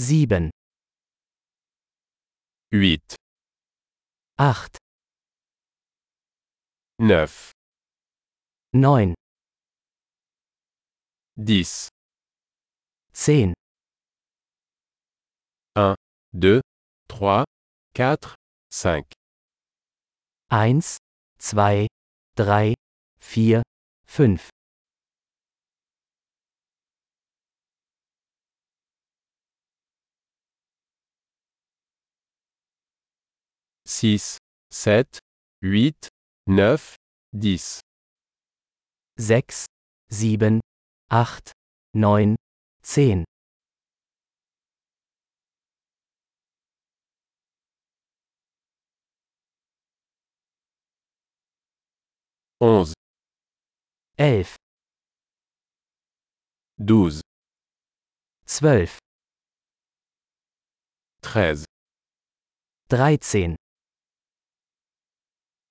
7, 8, 8, 9, 9, 10, 10, 2, 3, 4, 5, 1, 2, 3, 4, 5, 6, 7, 8, 9, 10, 6, 7, 8, 9, 10, 11, 11, 12, 12, 13, 13,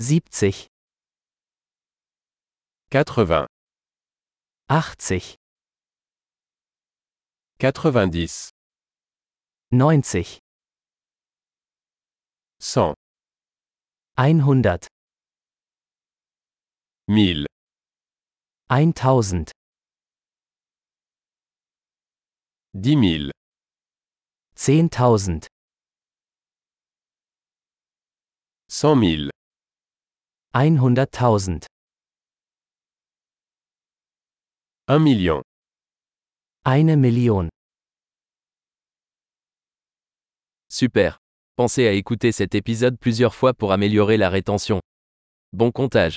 70, 80, 80, 90, 90, 100, 100, 1000, 1000, 10 000, 10.000, 100 000, 100.000, 1 million. eine Million. Super. Pensez à écouter cet épisode plusieurs fois pour améliorer la rétention. Bon comptage.